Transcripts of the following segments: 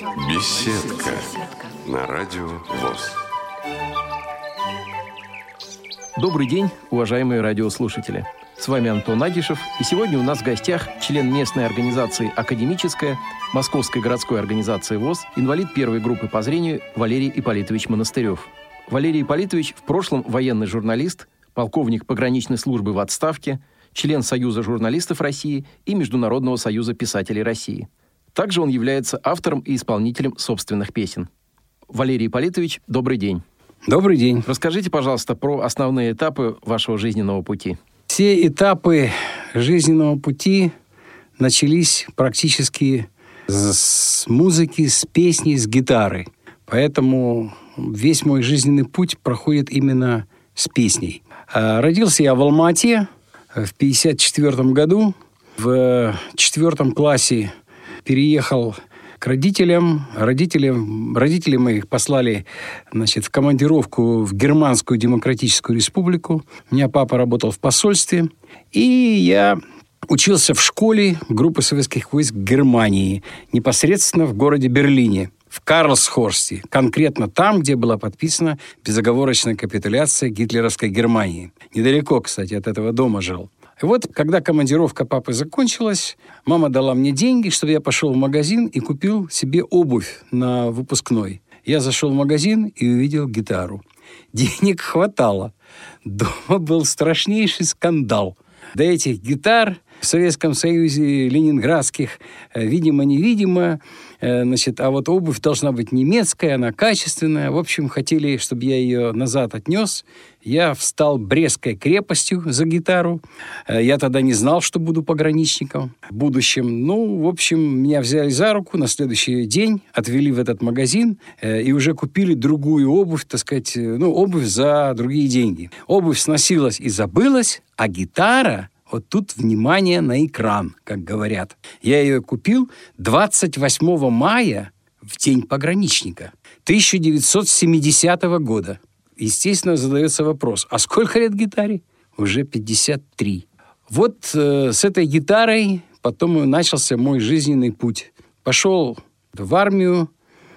Беседка на радио ВОЗ. Добрый день, уважаемые радиослушатели. С вами Антон Агишев, и сегодня у нас в гостях член местной организации «Академическая» Московской городской организации ВОЗ, инвалид первой группы по зрению Валерий Ипполитович Монастырев. Валерий Ипполитович в прошлом военный журналист, полковник пограничной службы в отставке, член Союза журналистов России и Международного союза писателей России. Также он является автором и исполнителем собственных песен. Валерий Ипполитович, добрый день. Добрый день. Расскажите, пожалуйста, про основные этапы вашего жизненного пути. Все этапы жизненного пути начались практически с музыки, с песни, с гитары. Поэтому весь мой жизненный путь проходит именно с песней. А, родился я в Алмате в 1954 году. В четвертом классе переехал к родителям. Родители, родители моих послали значит, в командировку в Германскую Демократическую Республику. У меня папа работал в посольстве. И я учился в школе группы советских войск Германии, непосредственно в городе Берлине в Карлсхорсте, конкретно там, где была подписана безоговорочная капитуляция гитлеровской Германии. Недалеко, кстати, от этого дома жил. И вот, когда командировка папы закончилась, мама дала мне деньги, чтобы я пошел в магазин и купил себе обувь на выпускной. Я зашел в магазин и увидел гитару. Денег хватало. Дома был страшнейший скандал. До этих гитар в Советском Союзе ленинградских, э, видимо-невидимо, значит, а вот обувь должна быть немецкая, она качественная. В общем, хотели, чтобы я ее назад отнес. Я встал Брестской крепостью за гитару. Э, я тогда не знал, что буду пограничником в будущем. Ну, в общем, меня взяли за руку на следующий день, отвели в этот магазин и уже купили другую обувь, так сказать, ну, обувь за другие деньги. Обувь сносилась и забылась, а гитара вот тут внимание на экран, как говорят. Я ее купил 28 мая в день пограничника 1970 года. Естественно, задается вопрос, а сколько лет гитаре? Уже 53. Вот э, с этой гитарой потом начался мой жизненный путь. Пошел в армию,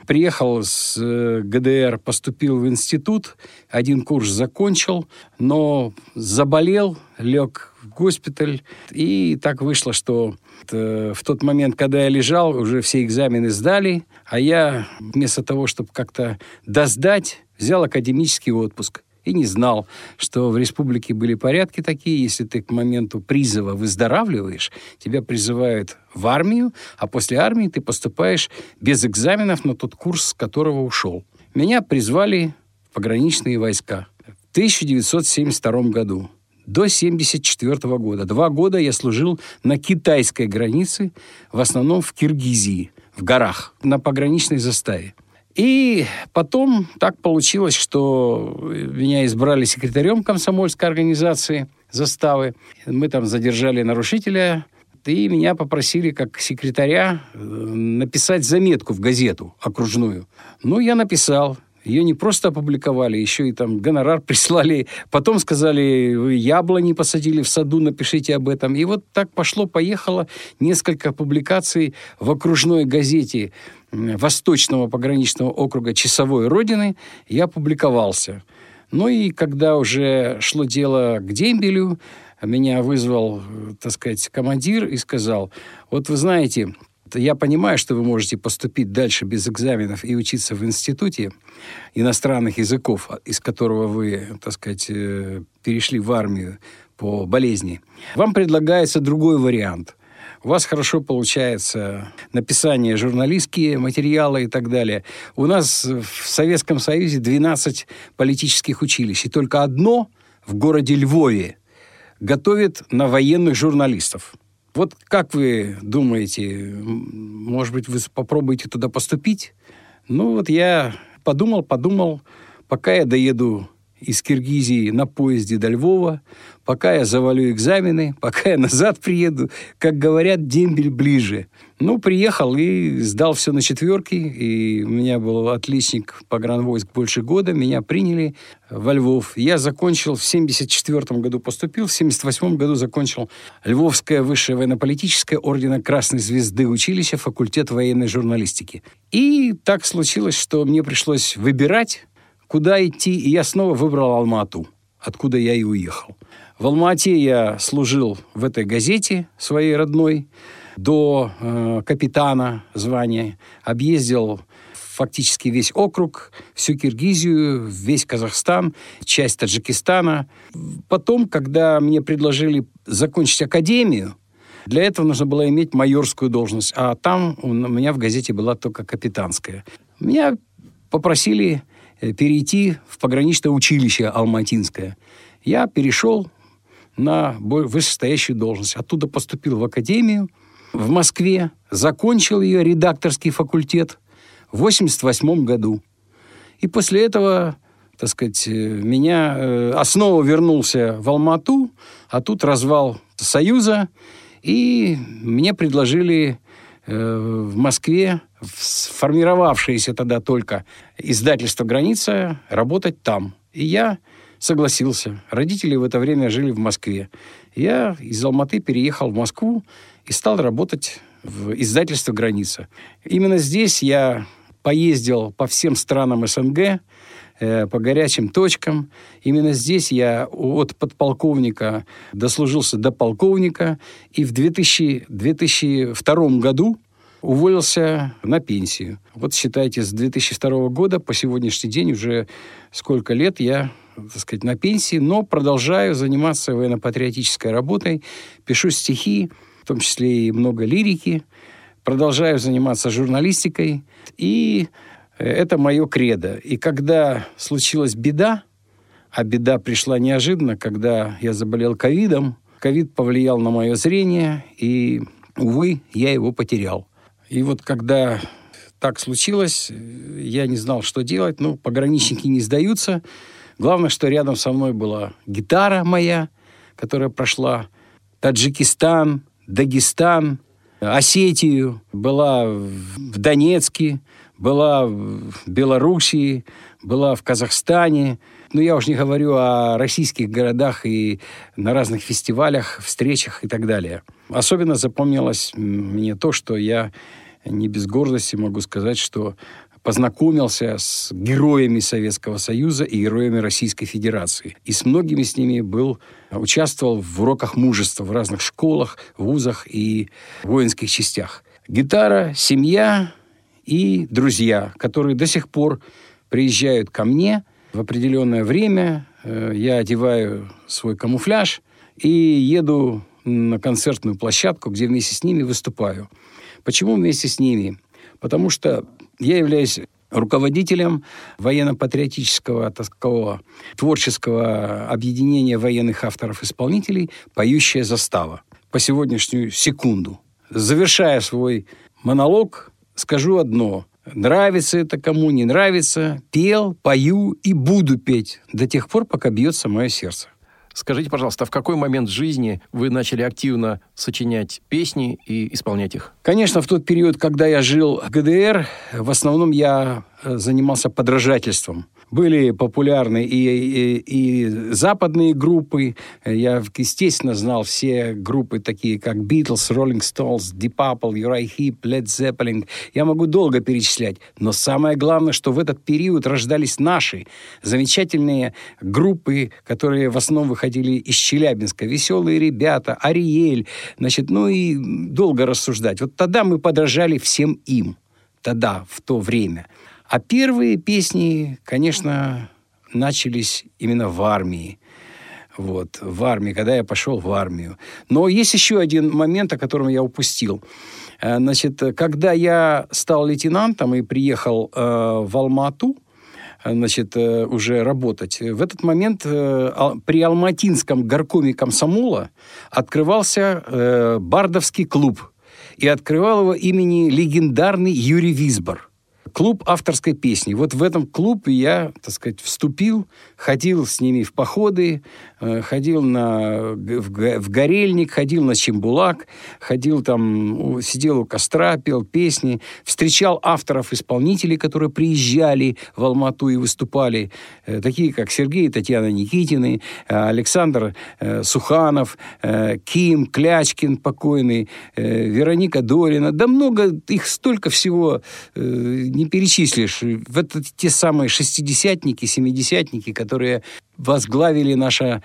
приехал с э, ГДР, поступил в институт, один курс закончил, но заболел, лег в госпиталь. И так вышло, что в тот момент, когда я лежал, уже все экзамены сдали, а я вместо того, чтобы как-то доздать, взял академический отпуск и не знал, что в республике были порядки такие, если ты к моменту призыва выздоравливаешь, тебя призывают в армию, а после армии ты поступаешь без экзаменов на тот курс, с которого ушел. Меня призвали в пограничные войска в 1972 году до 1974 года. Два года я служил на китайской границе, в основном в Киргизии, в горах, на пограничной заставе. И потом так получилось, что меня избрали секретарем комсомольской организации заставы. Мы там задержали нарушителя, и меня попросили как секретаря э, написать заметку в газету окружную. Ну, я написал. Ее не просто опубликовали, еще и там гонорар прислали. Потом сказали, вы яблони посадили в саду, напишите об этом. И вот так пошло-поехало несколько публикаций в окружной газете Восточного пограничного округа Часовой Родины. Я публиковался. Ну и когда уже шло дело к дембелю, меня вызвал, так сказать, командир и сказал, вот вы знаете, я понимаю, что вы можете поступить дальше без экзаменов и учиться в институте иностранных языков, из которого вы, так сказать, э, перешли в армию по болезни. Вам предлагается другой вариант. У вас хорошо получается написание журналистские материалы и так далее. У нас в Советском Союзе 12 политических училищ, и только одно в городе Львове готовит на военных журналистов. Вот как вы думаете, может быть, вы попробуете туда поступить? Ну вот я подумал, подумал, пока я доеду из Киргизии на поезде до Львова, пока я завалю экзамены, пока я назад приеду. Как говорят, дембель ближе. Ну, приехал и сдал все на четверки. И у меня был отличник погранвойск больше года. Меня приняли во Львов. Я закончил в 74 году поступил, в 78 году закончил Львовское высшее военно-политическое ордена Красной Звезды училище, факультет военной журналистики. И так случилось, что мне пришлось выбирать, куда идти, и я снова выбрал Алмату, откуда я и уехал. В Алмате я служил в этой газете своей родной до э, капитана звания, объездил фактически весь округ, всю Киргизию, весь Казахстан, часть Таджикистана. Потом, когда мне предложили закончить академию, для этого нужно было иметь майорскую должность, а там у меня в газете была только капитанская. Меня попросили перейти в пограничное училище Алматинское. Я перешел на вышестоящую должность. Оттуда поступил в академию в Москве, закончил ее редакторский факультет в 88 году. И после этого, так сказать, э, меня э, снова вернулся в Алмату, а тут развал Союза, и мне предложили в Москве сформировавшееся тогда только издательство «Граница» работать там. И я согласился. Родители в это время жили в Москве. Я из Алматы переехал в Москву и стал работать в издательстве «Граница». Именно здесь я поездил по всем странам СНГ, э, по горячим точкам. Именно здесь я от подполковника дослужился до полковника. И в 2000, 2002 году уволился на пенсию. Вот считайте, с 2002 года по сегодняшний день уже сколько лет я так сказать, на пенсии, но продолжаю заниматься военно-патриотической работой, пишу стихи, в том числе и много лирики, продолжаю заниматься журналистикой, и это мое кредо. И когда случилась беда, а беда пришла неожиданно, когда я заболел ковидом, ковид повлиял на мое зрение, и, увы, я его потерял. И вот когда так случилось, я не знал, что делать. Ну, пограничники не сдаются. Главное, что рядом со мной была гитара моя, которая прошла Таджикистан, Дагестан, Осетию, была в Донецке, была в Белоруссии, была в Казахстане. Ну, я уже не говорю о российских городах и на разных фестивалях, встречах и так далее. Особенно запомнилось мне то, что я не без гордости могу сказать, что познакомился с героями Советского Союза и героями Российской Федерации. И с многими с ними был, участвовал в уроках мужества в разных школах, вузах и воинских частях. Гитара, семья и друзья, которые до сих пор приезжают ко мне в определенное время. Э, я одеваю свой камуфляж и еду на концертную площадку, где вместе с ними выступаю. Почему вместе с ними? Потому что я являюсь руководителем военно-патриотического такого творческого объединения военных авторов-исполнителей «Поющая застава» по сегодняшнюю секунду. Завершая свой монолог, скажу одно. Нравится это кому, не нравится, пел, пою и буду петь до тех пор, пока бьется мое сердце. Скажите, пожалуйста, а в какой момент жизни вы начали активно сочинять песни и исполнять их? Конечно, в тот период, когда я жил в ГДР, в основном я э, занимался подражательством были популярны и, и, и западные группы. Я, естественно, знал все группы, такие как Beatles, Rolling Stones, Deep Purple, Uriah Heep, Led Zeppelin. Я могу долго перечислять. Но самое главное, что в этот период рождались наши замечательные группы, которые в основном выходили из Челябинска. Веселые ребята, Ариэль. Значит, ну и долго рассуждать. Вот тогда мы подражали всем им. Тогда, в то время. А первые песни, конечно, начались именно в армии. Вот, в армии, когда я пошел в армию. Но есть еще один момент, о котором я упустил. Э, значит, когда я стал лейтенантом и приехал э, в Алмату, э, значит, э, уже работать. В этот момент э, при Алматинском горкоме комсомола открывался э, бардовский клуб. И открывал его имени легендарный Юрий Висбор – клуб авторской песни. Вот в этом клуб я, так сказать, вступил, ходил с ними в походы, ходил на, в, в Горельник, ходил на Чембулак, ходил там, сидел у костра, пел песни, встречал авторов-исполнителей, которые приезжали в Алмату и выступали, э, такие как Сергей и Татьяна Никитины, э, Александр Суханов, Ким, Клячкин покойный, Вероника Долина, да много, их столько всего не перечислишь. Вот те самые шестидесятники, семидесятники, которые возглавили наше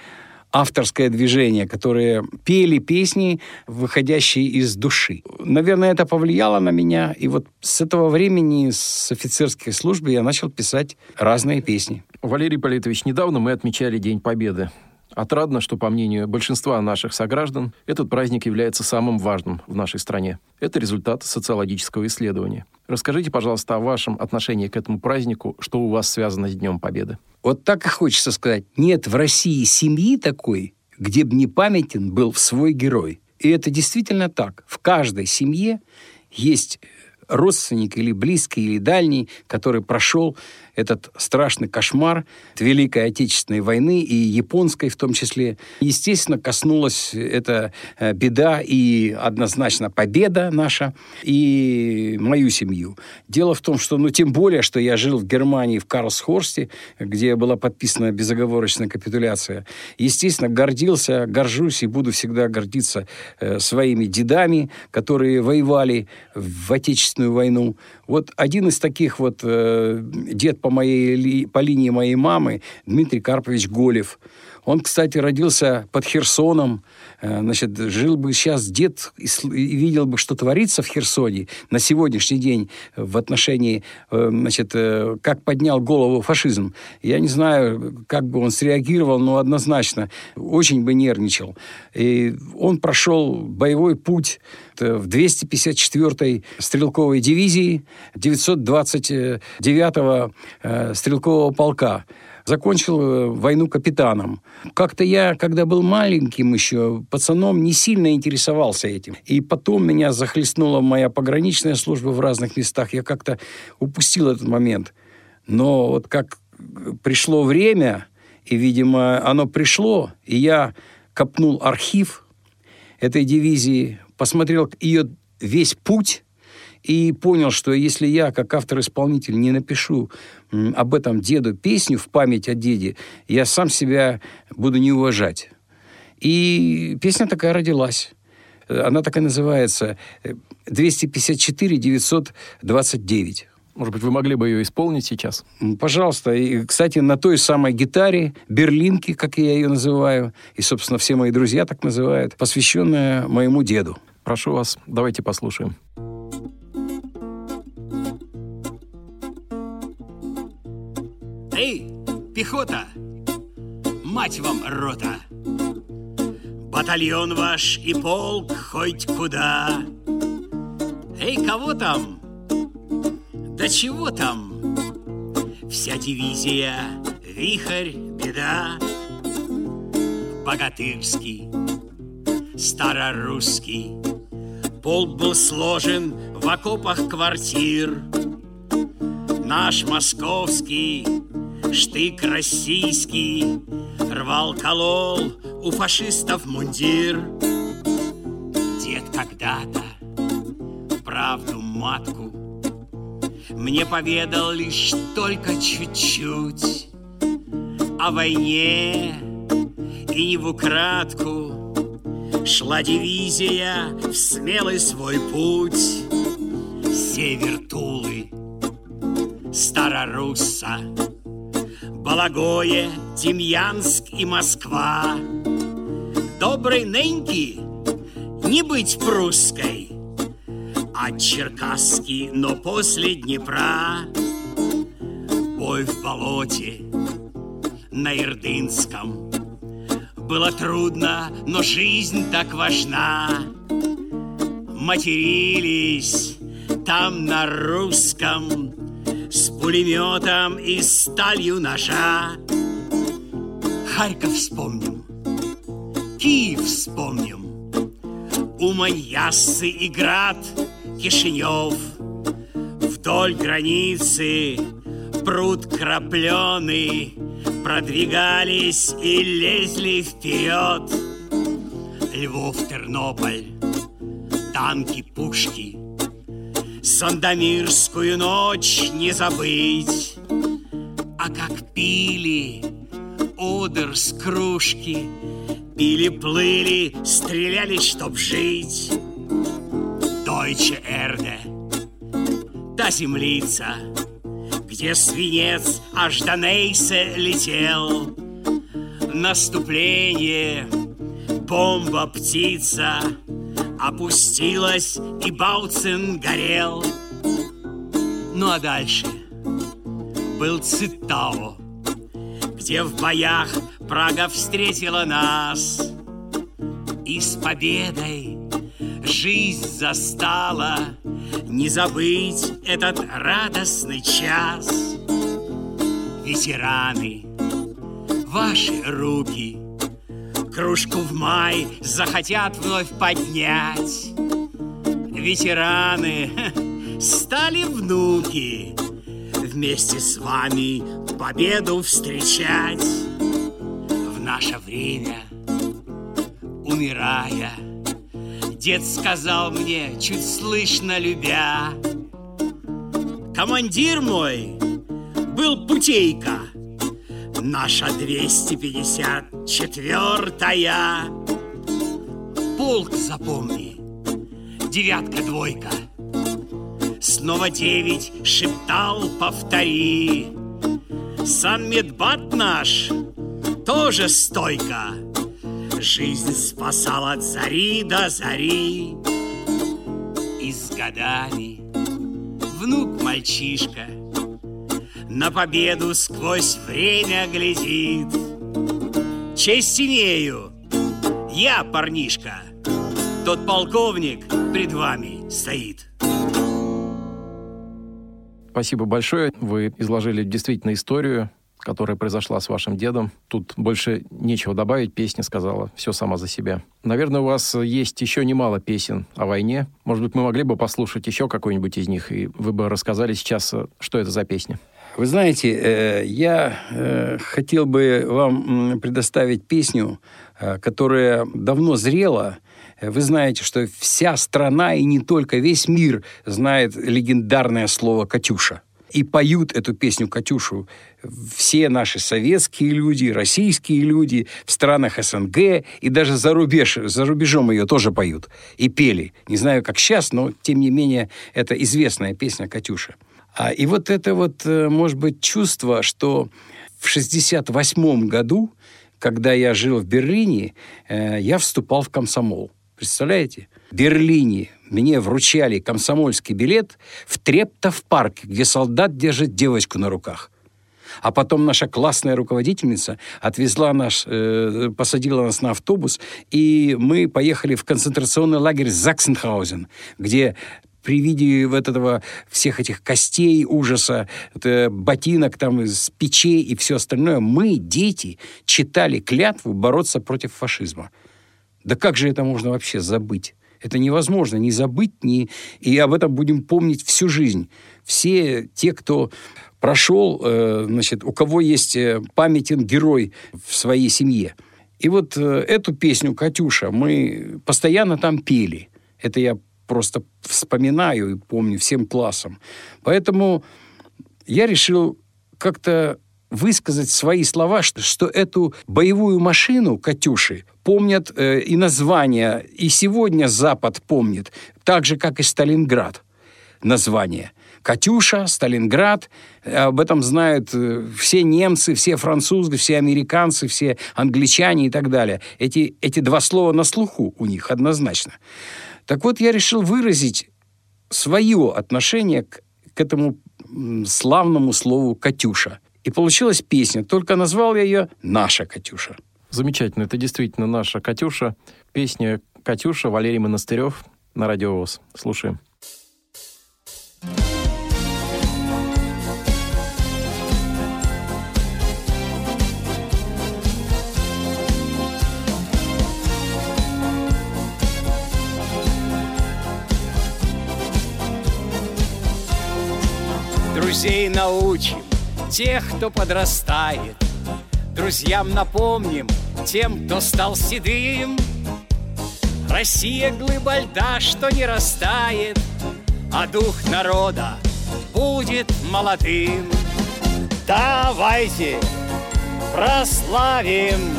авторское движение, которые пели песни, выходящие из души. Наверное, это повлияло на меня. И вот с этого времени, с офицерской службы, я начал писать разные песни. Валерий Политович, недавно мы отмечали День Победы. Отрадно, что, по мнению большинства наших сограждан, этот праздник является самым важным в нашей стране. Это результат социологического исследования. Расскажите, пожалуйста, о вашем отношении к этому празднику, что у вас связано с Днем Победы. Вот так и хочется сказать. Нет в России семьи такой, где бы не памятен был свой герой. И это действительно так. В каждой семье есть родственник или близкий, или дальний, который прошел этот страшный кошмар Великой Отечественной войны и японской в том числе. Естественно, коснулась эта э, беда и однозначно победа наша и мою семью. Дело в том, что, ну, тем более, что я жил в Германии, в Карлсхорсте, где была подписана безоговорочная капитуляция. Естественно, гордился, горжусь и буду всегда гордиться э, своими дедами, которые воевали в Отечественную войну. Вот один из таких вот э, дед по, моей, по линии моей мамы Дмитрий Карпович Голев. Он, кстати, родился под Херсоном, Э, значит, жил бы сейчас дед и, видел бы, что творится в Херсоне на сегодняшний день в отношении, э, значит, э, как поднял голову фашизм. Я не знаю, как бы он среагировал, но однозначно очень бы нервничал. И он прошел боевой путь в 254-й стрелковой дивизии 929-го стрелкового полка закончил э, войну капитаном. Как-то я, когда был маленьким еще, пацаном, не сильно интересовался этим. И потом меня захлестнула моя пограничная служба в разных местах. Я как-то упустил этот момент. Но вот как пришло время, и, видимо, оно пришло, и я копнул архив этой дивизии, посмотрел ее весь путь, и понял, что если я, как автор-исполнитель, не напишу об этом деду песню в память о деде, я сам себя буду не уважать. И песня такая родилась. Она такая называется «254-929». Может быть, вы могли бы ее исполнить сейчас? Пожалуйста. И, кстати, на той самой гитаре, берлинке, как я ее называю, и, собственно, все мои друзья так называют, посвященная моему деду. Прошу вас, давайте послушаем. Эй, пехота! Мать вам рота! Батальон ваш и полк хоть куда. Эй, кого там? Да чего там? Вся дивизия, вихрь, беда. Богатырский, старорусский. Полк был сложен в окопах квартир. Наш московский Штык российский Рвал, колол у фашистов мундир. Дед когда-то правду матку Мне поведал лишь только чуть-чуть. О войне и не в украдку Шла дивизия в смелый свой путь. Север Тулы, Старорусса Балагое, Демьянск и Москва. Доброй ныньки не быть прусской, а черкасский, но после Днепра. Бой в болоте на Ирдынском. Было трудно, но жизнь так важна. Матерились там на русском с пулеметом и сталью ножа. Харьков вспомним, Киев вспомним, Умань, Яссы и Град, Кишинев. Вдоль границы пруд крапленый Продвигались и лезли вперед Львов, Тернополь, танки, пушки Сандомирскую ночь не забыть. А как пили одер с кружки Пили, плыли, стреляли, чтоб жить. Дойче Эрде, та землица Где свинец аж до Нейсе летел. Наступление, бомба-птица Опустилась, и Бауцин горел. Ну а дальше? Был Цитао Где в боях Прага встретила нас. И с победой жизнь застала. Не забыть этот радостный час. Ветераны, ваши руки Кружку в май захотят вновь поднять. Ветераны, стали внуки Вместе с вами победу встречать. Наше время, умирая, Дед сказал мне, чуть слышно любя, Командир мой был путейка, Наша 254-я. Полк запомни, девятка-двойка, Снова девять. Шептал, повтори. Санмедбат наш тоже стойко Жизнь спасал от зари до зари. И с годами. Внук мальчишка На победу сквозь время глядит Честь имею, я парнишка Тот полковник пред вами стоит Спасибо большое. Вы изложили действительно историю которая произошла с вашим дедом. Тут больше нечего добавить, песня сказала все сама за себя. Наверное, у вас есть еще немало песен о войне. Может быть, мы могли бы послушать еще какую-нибудь из них, и вы бы рассказали сейчас, что это за песня. Вы знаете, э, я э, хотел бы вам предоставить песню, э, которая давно зрела. Вы знаете, что вся страна и не только весь мир знает легендарное слово «Катюша» и поют эту песню «Катюшу» все наши советские люди, российские люди в странах СНГ и даже за, рубеж, за рубежом ее тоже поют и пели. Не знаю, как сейчас, но тем не менее это известная песня «Катюша». А, и вот это вот, э, может быть, чувство, что в 68 году, когда я жил в Берлине, э, я вступал в комсомол. Представляете? В Берлине мне вручали комсомольский билет в Трептов парке, где солдат держит девочку на руках. А потом наша классная руководительница отвезла нас, э, посадила нас на автобус, и мы поехали в концентрационный лагерь Заксенхаузен, где при виде вот этого всех этих костей ужаса, ботинок там из печей и все остальное, мы, дети, читали клятву бороться против фашизма. Да как же это можно вообще забыть? Это невозможно ни забыть, ни... и об этом будем помнить всю жизнь. Все те, кто прошел, э, значит, у кого есть э, памятен герой в своей семье. И вот э, эту песню «Катюша» мы постоянно там пели. Это я просто вспоминаю и помню всем классом. Поэтому я решил как-то высказать свои слова, что, что эту боевую машину «Катюши» помнят э, и название, и сегодня Запад помнит, так же, как и Сталинград название. «Катюша», «Сталинград», об этом знают э, все немцы, все французы, все американцы, все англичане и так далее. Эти, эти два слова на слуху у них однозначно. Так вот, я решил выразить свое отношение к, к этому славному слову «Катюша». И получилась песня, только назвал я ее «Наша Катюша». Замечательно, это действительно наша Катюша. Песня «Катюша» Валерий Монастырев на радиовоз. Слушаем. Друзей научим, тех, кто подрастает. Друзьям напомним, тем, кто стал седым. Россия глыба льда, что не растает А дух народа будет молодым. Давайте прославим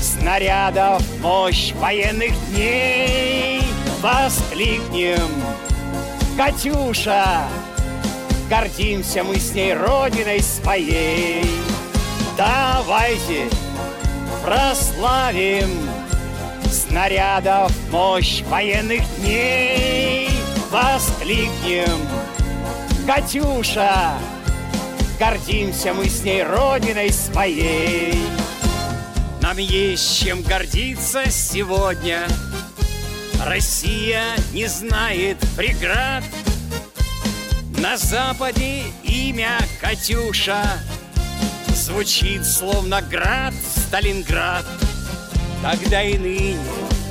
снарядов мощь военных дней. Воскликнем. Катюша, гордимся мы с ней родиной своей Давайте прославим снарядов мощь военных дней Воскликнем Катюша, гордимся мы с ней родиной своей нам есть чем гордиться сегодня. Россия не знает преград. На западе имя Катюша Звучит словно град Сталинград. Тогда и ныне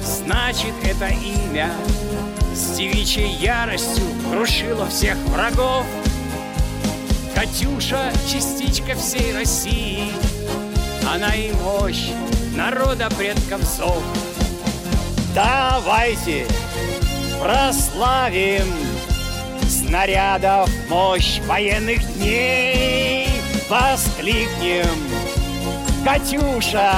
значит это имя С девичьей яростью крушила всех врагов Катюша — частичка всей России — она и мощь народа предков зов. Давайте прославим снарядов мощь военных дней. Воскликнем, Катюша,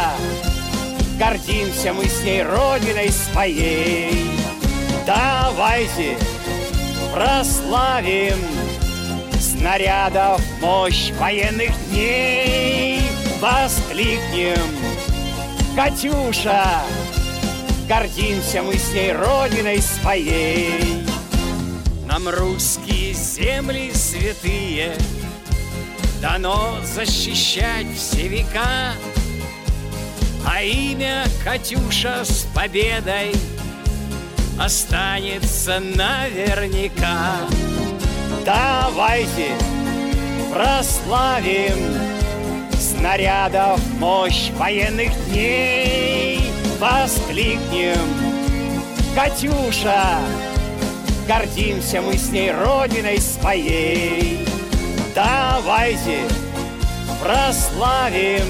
гордимся мы с ней родиной своей. Давайте прославим снарядов мощь военных дней воскликнем Катюша, гордимся мы с ней родиной своей Нам русские земли святые Дано защищать все века. А имя Катюша с победой Останется наверняка. Давайте прославим снарядов мощь военных дней. Воскликнем. Катюша, гордимся мы с ней родиной своей. Давайте прославим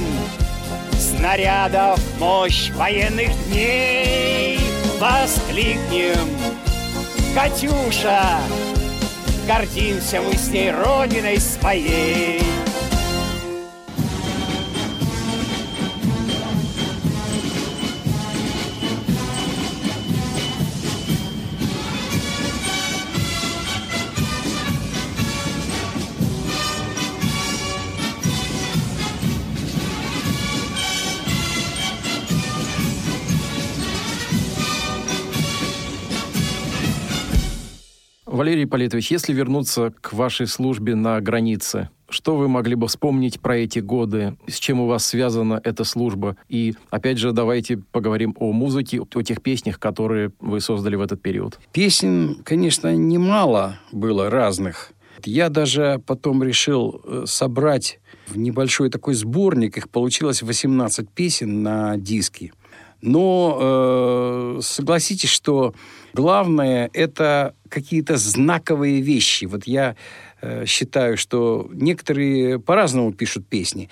снарядов мощь военных дней. Воскликнем Катюша, гордимся мы с ней родиной своей Валерий Политович, если вернуться к вашей службе на границе, что вы могли бы вспомнить про эти годы? С чем у вас связана эта служба? И, опять же, давайте поговорим о музыке, о тех песнях, которые вы создали в этот период. Песен, конечно, немало было разных. Я даже потом решил э, собрать в небольшой такой сборник. Их получилось 18 песен на диске. Но э, согласитесь, что главное это какие-то знаковые вещи. Вот я э, считаю, что некоторые по-разному пишут песни.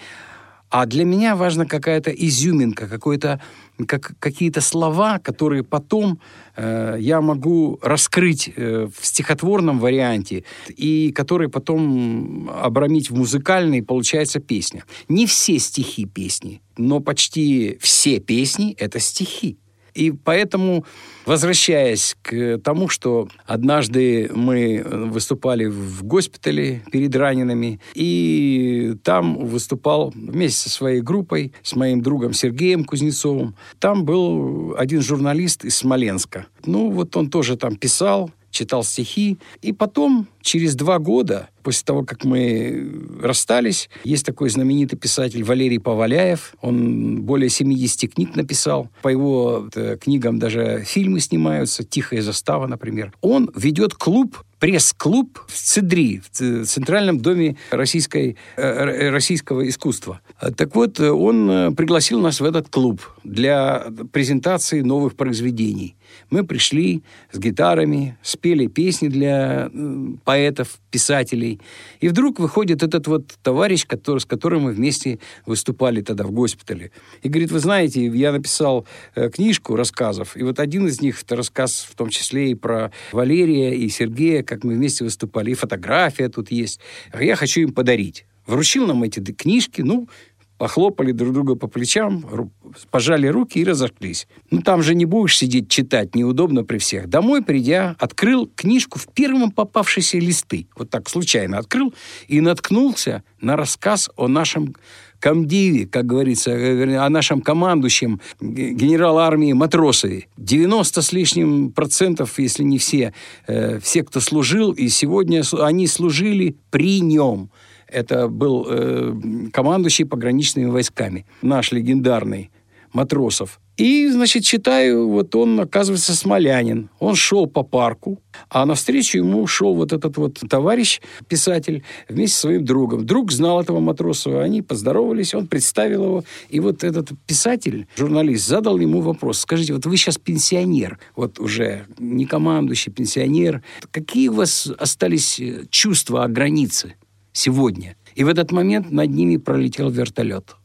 А для меня важна какая-то изюминка, какой-то, как, какие-то слова, которые потом э, я могу раскрыть э, в стихотворном варианте и которые потом обрамить в музыкальной, получается песня. Не все стихи песни, но почти все песни — это стихи. И поэтому, возвращаясь к тому, что однажды мы выступали в госпитале перед ранеными, и там выступал вместе со своей группой, с моим другом Сергеем Кузнецовым. Там был один журналист из Смоленска. Ну, вот он тоже там писал, читал стихи. И потом, через два года, после того, как мы расстались, есть такой знаменитый писатель Валерий Поваляев. Он более 70 книг написал. По его э, книгам даже фильмы снимаются. «Тихая застава», например. Он ведет клуб пресс-клуб в ЦИДРИ, в Центральном доме российской, э, российского искусства. Так вот, он пригласил нас в этот клуб для презентации новых произведений. Мы пришли с гитарами, спели песни для э, поэтов, писателей. И вдруг выходит этот вот товарищ, который, с которым мы вместе выступали тогда в госпитале. И говорит, вы знаете, я написал э, книжку рассказов, и вот один из них, это рассказ в том числе и про Валерия и Сергея, как мы вместе выступали, и фотография тут есть. Я хочу им подарить. Вручил нам эти книжки, ну, похлопали друг друга по плечам, пожали руки и разошлись. Ну, там же не будешь сидеть читать, неудобно при всех. Домой придя, открыл книжку в первом попавшейся листы. Вот так случайно открыл и наткнулся на рассказ о нашем комдиве, как говорится, э, о нашем командующем генерал армии Матросове. 90 с лишним процентов, если не все, э, все, кто служил, и сегодня они служили при нем. Это был э, командующий пограничными войсками, наш легендарный Матросов. И, значит, читаю, вот он, оказывается, смолянин. Он шел по парку, а навстречу ему шел вот этот вот товарищ, писатель, вместе со своим другом. Друг знал этого Матросова, они поздоровались, он представил его. И вот этот писатель, журналист, задал ему вопрос. Скажите, вот вы сейчас пенсионер, вот уже не командующий, пенсионер. Какие у вас остались э, чувства о границе? Сегодня. И в этот момент над ними пролетел вертолет.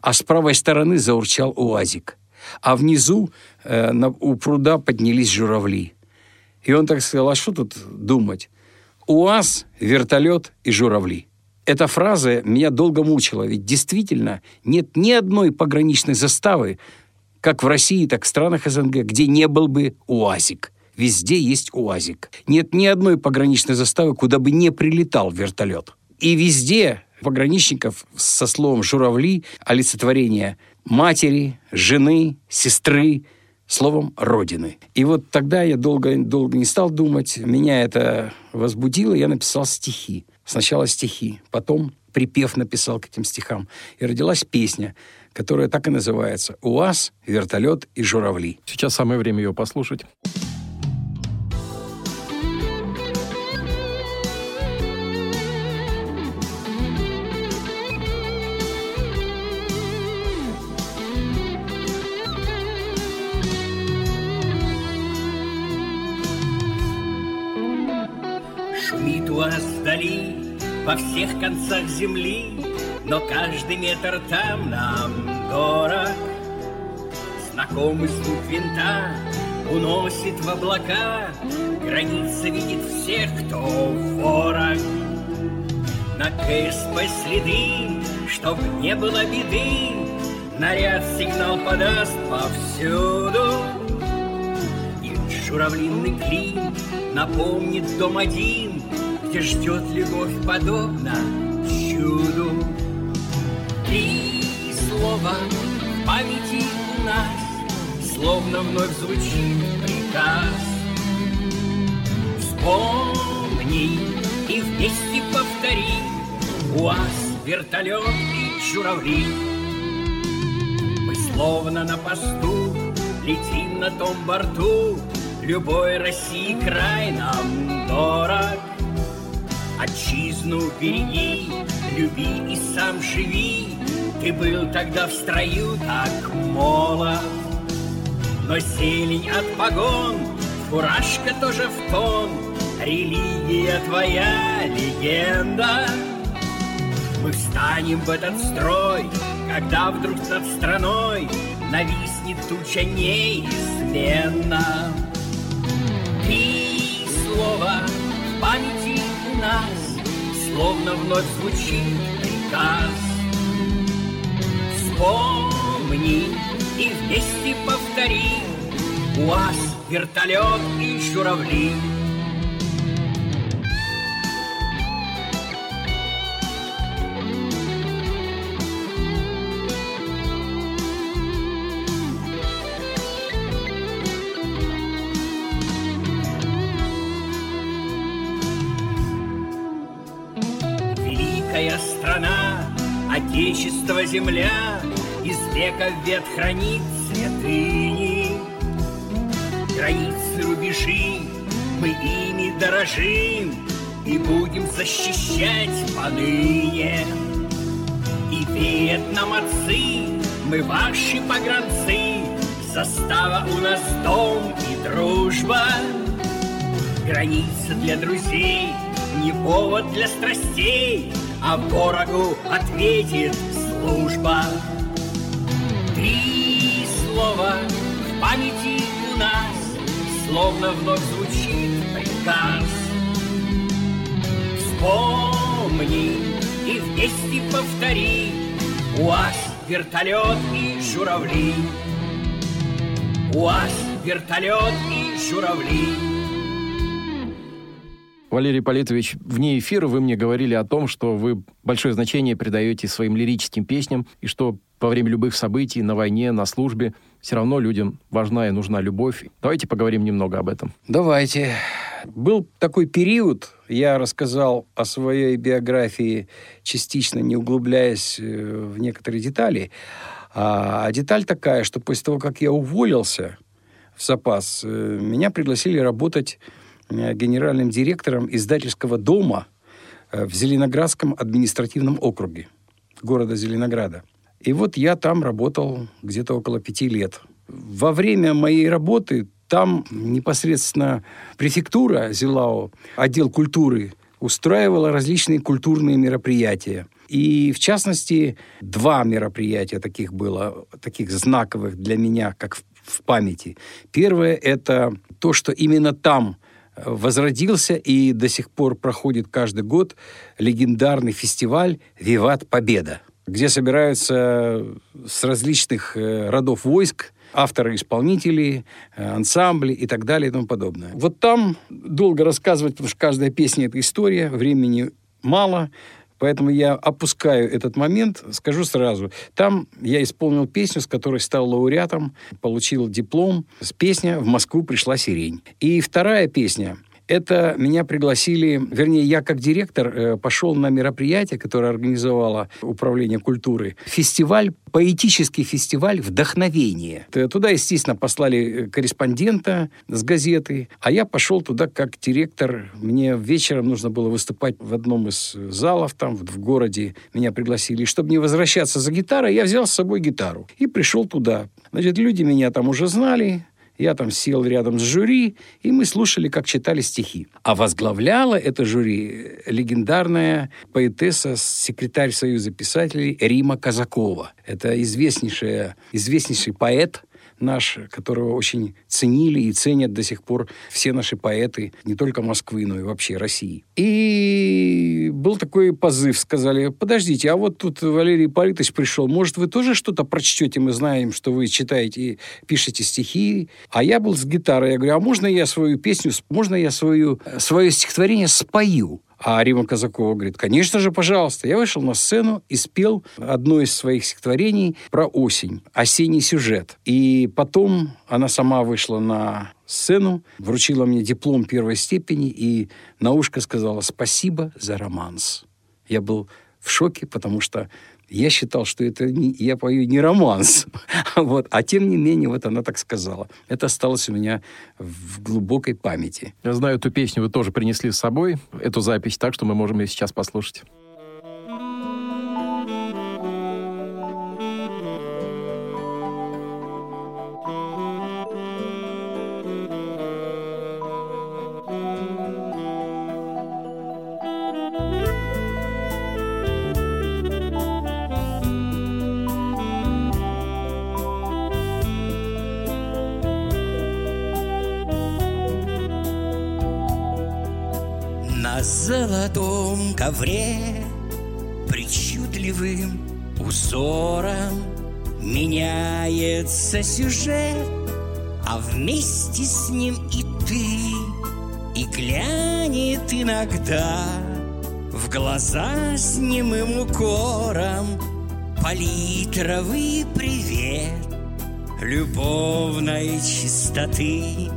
А с правой стороны заурчал уазик. А внизу э, на, у пруда поднялись журавли. И он так сказал, а что тут думать? УАЗ, вертолет и журавли. Эта фраза меня долго мучила, ведь действительно нет ни одной пограничной заставы, как в России, так и в странах СНГ, где не был бы УАЗик. Везде есть УАЗик. Нет ни одной пограничной заставы, куда бы не прилетал вертолет. И везде пограничников со словом «журавли» олицетворение матери, жены, сестры, словом «родины». И вот тогда я долго, долго не стал думать, меня это возбудило, я написал стихи. Сначала стихи, потом припев написал к этим стихам. И родилась песня, которая так и называется «УАЗ, вертолет и журавли». Сейчас самое время ее послушать. Во всех концах земли, но каждый метр там нам дорог. Знакомый звук винта уносит в облака, Граница видит всех, кто ворог. На КСП следы, чтоб не было беды, Наряд сигнал подаст повсюду. И журавлиный клин напомнит дом один, где ждет любовь подобно чуду. Три слова в памяти у нас, словно вновь звучит приказ. Вспомни и вместе повтори УАЗ, вертолет и журавли. Мы словно на посту летим на том борту, Любой России край нам дорог. Отчизну береги, люби и сам живи. Ты был тогда в строю так молод. Но зелень от погон, фуражка тоже в тон, Религия твоя легенда. Мы встанем в этот строй, когда вдруг над страной Нависнет туча неизменно. Словно вновь звучит приказ. Вспомни и вместе повтори УАЗ, вертолет и журавли. Отечество земля из века в век хранит святыни. Границы, рубежи, мы ими дорожим И будем защищать поныне. И веет нам отцы, мы ваши погранцы, Застава у нас дом и дружба, граница для друзей, не повод для страстей, а ворогу ответит служба. Три слова в памяти у нас, словно вновь звучит приказ. Вспомни и вместе повтори, УАЗ, вертолет и журавли. УАЗ, вертолет и журавли. Валерий Политович, вне эфира вы мне говорили о том, что вы большое значение придаете своим лирическим песням, и что во время любых событий, на войне, на службе, все равно людям важна и нужна любовь. Давайте поговорим немного об этом. Давайте. Был такой период, я рассказал о своей биографии, частично не углубляясь э, в некоторые детали. А деталь такая, что после того, как я уволился в запас, э, меня пригласили работать генеральным директором издательского дома э, в Зеленоградском административном округе города Зеленограда. И вот я там работал где-то около пяти лет. Во время моей работы там непосредственно префектура Зилао, отдел культуры, устраивала различные культурные мероприятия. И, в частности, два мероприятия таких было, таких знаковых для меня, как в, в памяти. Первое – это то, что именно там – возродился и до сих пор проходит каждый год легендарный фестиваль «Виват Победа», где собираются с различных э, родов войск авторы-исполнители, э, ансамбли и так далее и тому подобное. Вот там долго рассказывать, потому что каждая песня – это история, времени мало, Поэтому я опускаю этот момент, скажу сразу. Там я исполнил песню, с которой стал лауреатом, получил диплом. С песня «В Москву пришла сирень». И вторая песня – это меня пригласили, вернее, я как директор э, пошел на мероприятие, которое организовало Управление культуры. Фестиваль, поэтический фестиваль «Вдохновение». Туда, естественно, послали э, корреспондента с газеты, а я пошел туда как директор. Мне вечером нужно было выступать в одном из залов там в городе. Меня пригласили. И чтобы не возвращаться за гитарой, я взял с собой гитару и пришел туда. Значит, люди меня там уже знали, я там сел рядом с жюри, и мы слушали, как читали стихи. А возглавляла это жюри легендарная поэтесса, секретарь Союза писателей Рима Казакова. Это известнейшая, известнейший поэт – наш, которого очень ценили и ценят до сих пор все наши поэты, не только Москвы, но и вообще России. И был такой позыв, сказали, подождите, а вот тут Валерий Паритович пришел, может, вы тоже что-то прочтете, мы знаем, что вы читаете пишете стихи. А я был с гитарой, я говорю, а можно я свою песню, можно я свою, свое стихотворение спою? А Рима Казакова говорит, конечно же, пожалуйста. Я вышел на сцену и спел одно из своих стихотворений про осень, осенний сюжет. И потом она сама вышла на сцену, вручила мне диплом первой степени и на ушко сказала «Спасибо за романс». Я был в шоке, потому что я считал, что это не, я пою не романс. вот. А тем не менее, вот она так сказала. Это осталось у меня в глубокой памяти. Я знаю, эту песню вы тоже принесли с собой, эту запись, так что мы можем ее сейчас послушать. Ковре Причудливым узором Меняется сюжет А вместе с ним и ты И глянет иногда В глаза с немым укором Палитровый привет Любовной чистоты.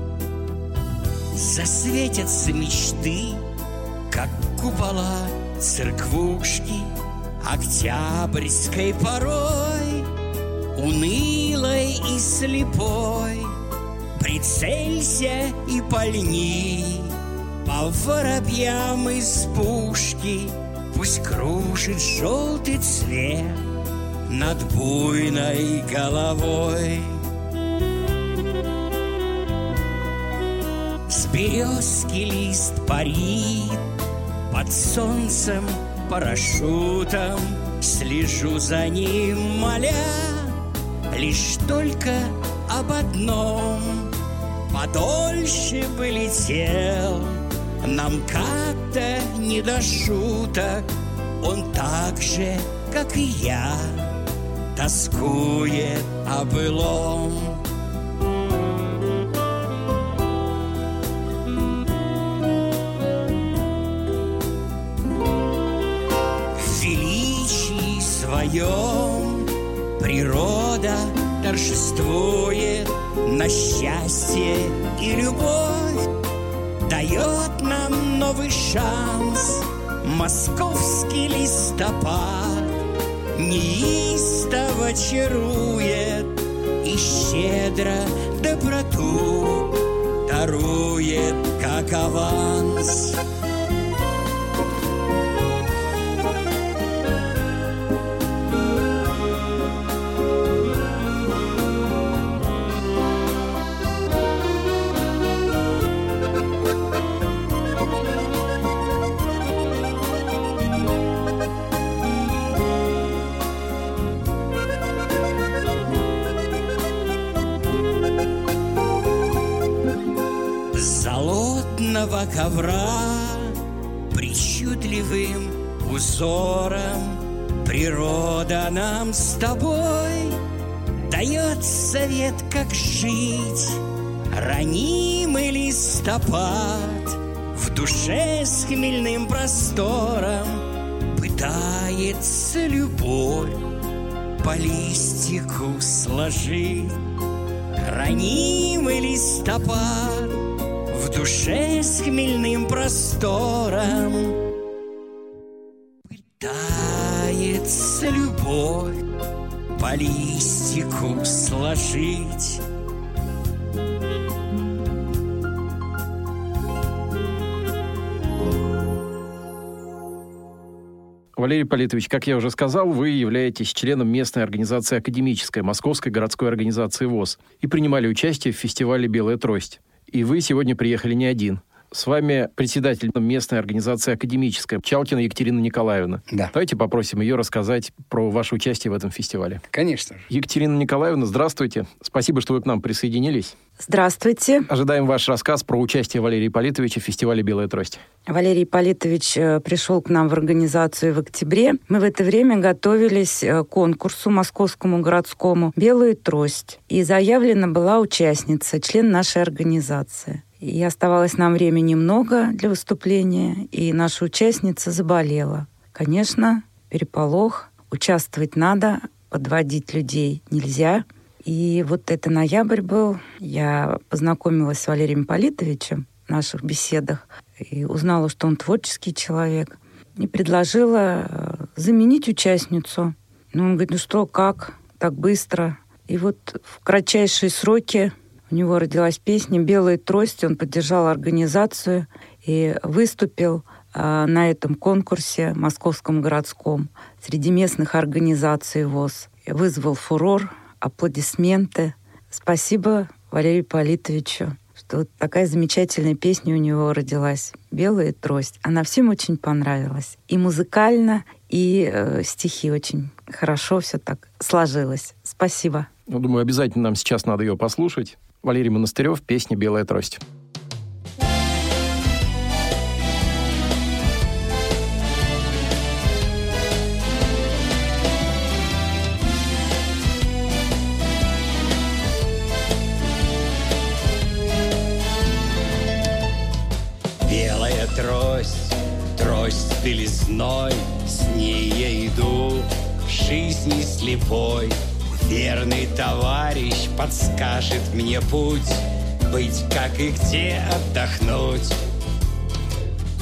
Засветятся мечты как купола церквушки Октябрьской порой Унылой и слепой. Прицелься и пальни По воробьям из пушки Пусть кружит желтый цвет Над буйной головой. Березки лист парит Под солнцем парашютом Слежу за ним, моля Лишь только об одном. Подольше бы летел Нам как-то не до шуток. Он так же, как и я Тоскует о былом своем природа торжествует на счастье и любовь, дает нам новый шанс. Московский листопад неистово чарует и щедро доброту дарует, как аванс. Золотного ковра Причудливым узором Природа нам с тобой Дает совет, как жить. Ранимый листопад В душе с хмельным простором Пытается любовь По листику сложить. Ранимый листопад в душе с хмельным простором Пытается любовь по листику сложить Валерий Политович, как я уже сказал, вы являетесь членом местной организации академической Московской городской организации ВОЗ и принимали участие в фестивале «Белая трость». И вы сегодня приехали не один. С вами председатель местной организации академическая Чалкина Екатерина Николаевна. Да. Давайте попросим ее рассказать про ваше участие в этом фестивале. Конечно. Екатерина Николаевна, здравствуйте. Спасибо, что вы к нам присоединились. Здравствуйте. Ожидаем ваш рассказ про участие Валерия Политовича в фестивале «Белая трость». Валерий Политович э, пришел к нам в организацию в октябре. Мы в это время готовились э, к конкурсу московскому городскому «Белая трость». И заявлена была участница, член нашей организации. И оставалось нам время немного для выступления, и наша участница заболела. Конечно, переполох, участвовать надо, подводить людей нельзя. И вот это ноябрь был. Я познакомилась с Валерием Политовичем в наших беседах и узнала, что он творческий человек. И предложила э, заменить участницу. Ну, он говорит, ну что, как, так быстро. И вот в кратчайшие сроки у него родилась песня «Белые трости». Он поддержал организацию и выступил э, на этом конкурсе московском городском среди местных организаций ВОЗ. Вызвал фурор, аплодисменты. Спасибо Валерию Политовичу, что такая замечательная песня у него родилась «Белая трость». Она всем очень понравилась. И музыкально, и э, стихи очень хорошо все так сложилось. Спасибо. Ну, думаю, обязательно нам сейчас надо ее послушать. Валерий Монастырев, песня «Белая трость». Белая трость, трость белизной, С ней я иду в жизни слепой — Верный товарищ подскажет мне путь, Быть как и где отдохнуть.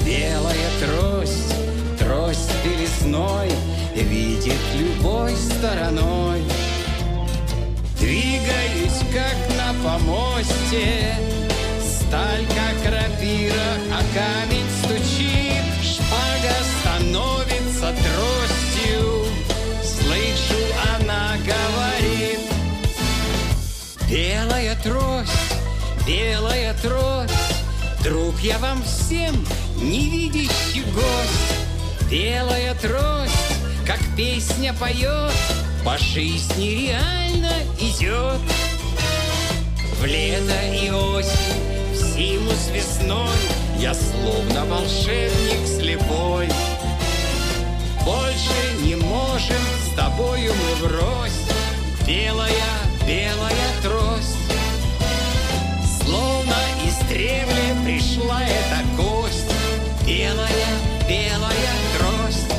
Белая трость, трость белизной Видит любой стороной. Двигаюсь, как на помосте, Сталь, как рапира, а камень стучит, Шпага становится Белая трость, белая трость Друг я вам всем невидящий гость, Белая трость, как песня поет, По жизни реально идет. В лето и осень, в зиму с весной Я словно волшебник слепой. Больше не можем с тобою мы врозь, Белая, белая трость. Словно из древля пришла эта кость, Белая, белая трость.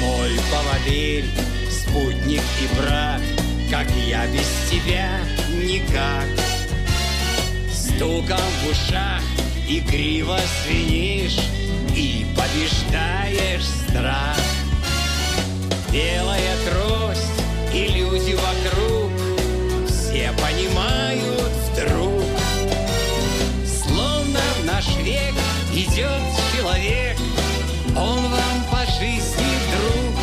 Мой поводырь, спутник и брат, Как я без тебя никак. Стуком в ушах игриво свинишь И побеждаешь страх. Белая трость и люди вокруг наш век идет человек Он вам по жизни друг.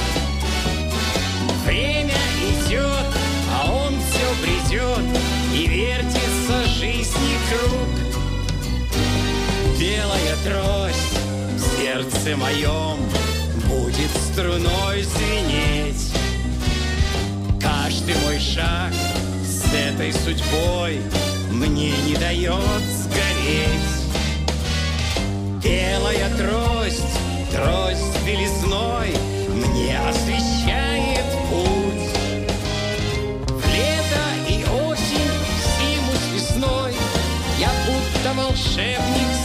Время идет, а он все бредет И вертится жизни круг. Белая трость в сердце моем Будет струной звенеть. Каждый мой шаг с этой судьбой Мне не дает сгореть Белая трость, трость белизной Мне освещает путь. Лето и осень, зиму с весной Я будто волшебник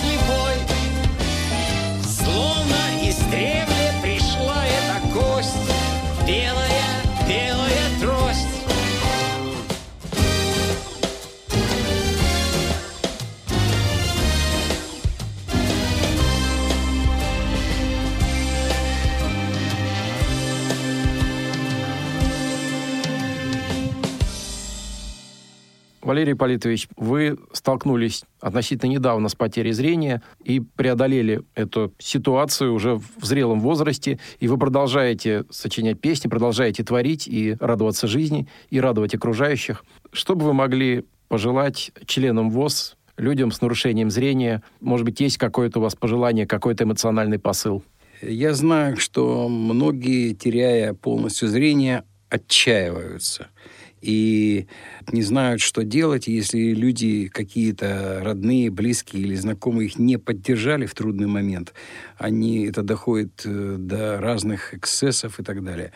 Валерий Политович, вы столкнулись относительно недавно с потерей зрения и преодолели эту ситуацию уже в зрелом возрасте, и вы продолжаете сочинять песни, продолжаете творить и радоваться жизни, и радовать окружающих. Что бы вы могли пожелать членам ВОЗ, людям с нарушением зрения? Может быть, есть какое-то у вас пожелание, какой-то эмоциональный посыл? Я знаю, что многие, теряя полностью зрение, отчаиваются и не знают, что делать, если люди какие-то родные, близкие или знакомые их не поддержали в трудный момент, они, это доходит э, до разных эксцессов и так далее.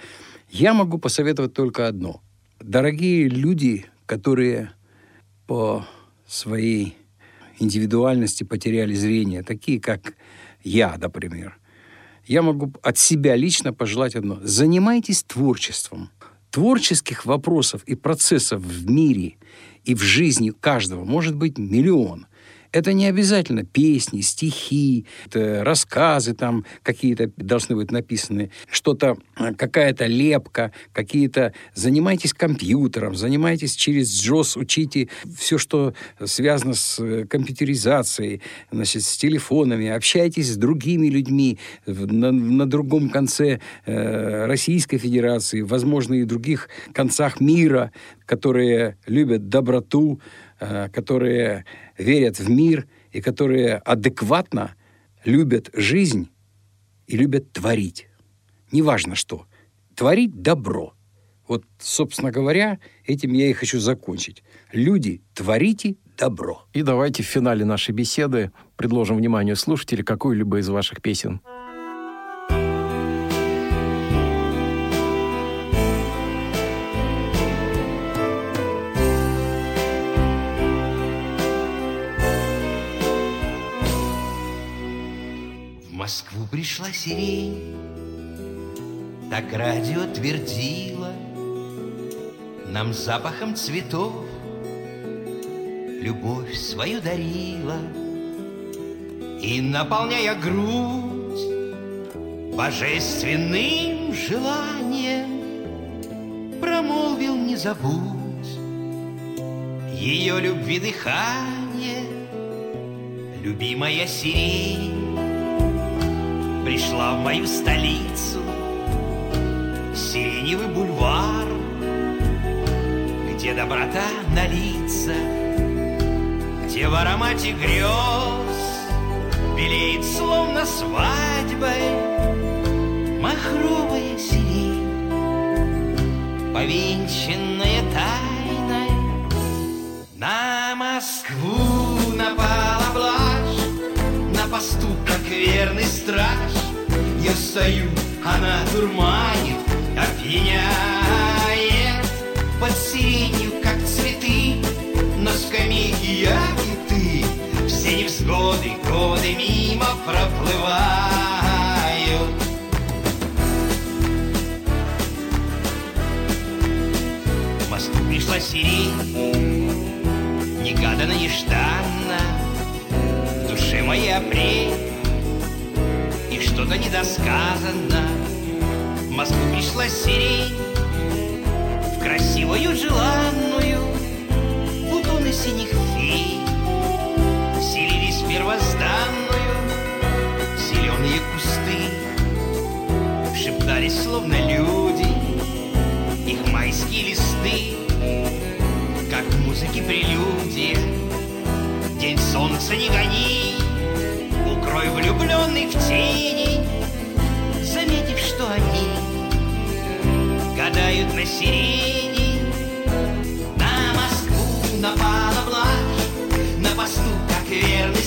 Я могу посоветовать только одно. Дорогие люди, которые по своей индивидуальности потеряли зрение, такие как я, например, я могу от себя лично пожелать одно. Занимайтесь творчеством – творческих вопросов и процессов в мире и в жизни каждого может быть миллион. Это не обязательно песни, стихи, это рассказы там какие-то должны быть написаны, что-то, э, какая-то лепка, какие-то... Занимайтесь компьютером, занимайтесь через JOS, учите все, что связано с э, компьютеризацией, значит, с телефонами, общайтесь с другими людьми на, на другом конце э, Российской Федерации, возможно, и других концах мира, которые любят доброту, э, которые верят в мир и которые адекватно любят жизнь и любят творить. Неважно что. Творить добро. Вот, собственно говоря, этим я и хочу закончить. Люди, творите добро. И давайте в финале нашей беседы предложим вниманию слушателей какую-либо из ваших песен. Пришла сирень, Так радио твердило Нам запахом цветов Любовь свою дарила. И, наполняя грудь Божественным желанием Промолвил не забудь Ее любви дыхание Любимая сирень Пришла в мою столицу. Сиреневый бульвар Где доброта на лица Где в аромате грез Белеет словно свадьбой Махровая сирень Повинченная тайной. На Москву напала блажь посту, как верный страж. Я стою, она дурманит, опьяняет Под сиренью, как цветы На скамейке я и ты Все невзгоды, годы мимо проплывают. В Москву пришла сирень Негаданно, нежданно душе моей апрель И что-то недосказанно В Москву пришла сирень В красивую желанную. Бутоны синих фей Селились в первозданную. Зеленые кусты. Шептались, словно люди. Их майские листы. Как в музыке прелюдия День солнца не гони Укрой влюбленных в тени Заметив, что они Гадают на сирени На Москву напала блажь На посту, как верный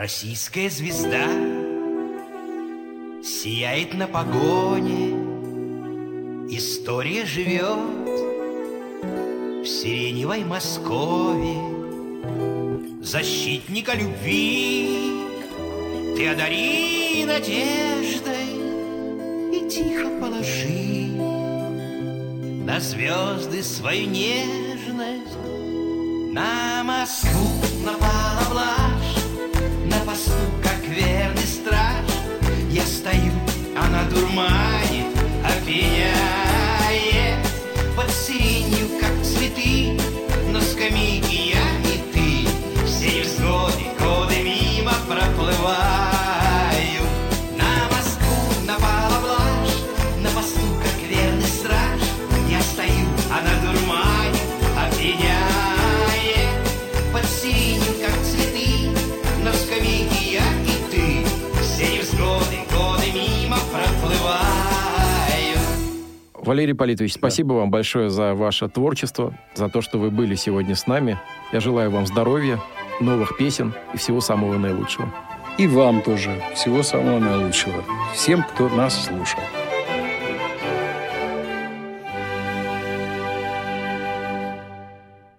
Российская звезда Сияет на погоне История живет В сиреневой Москве. Защитника любви Ты одари надеждой И тихо положи На звезды свою нежность. На Москву на посту, как верный страж. Я стою, она дурманит, опьяняет. Под сиренью, Валерий Политович, спасибо вам большое за ваше творчество, за то, что вы были сегодня с нами. Я желаю вам здоровья, новых песен и всего самого наилучшего. И вам тоже всего самого наилучшего. Всем, кто нас слушал.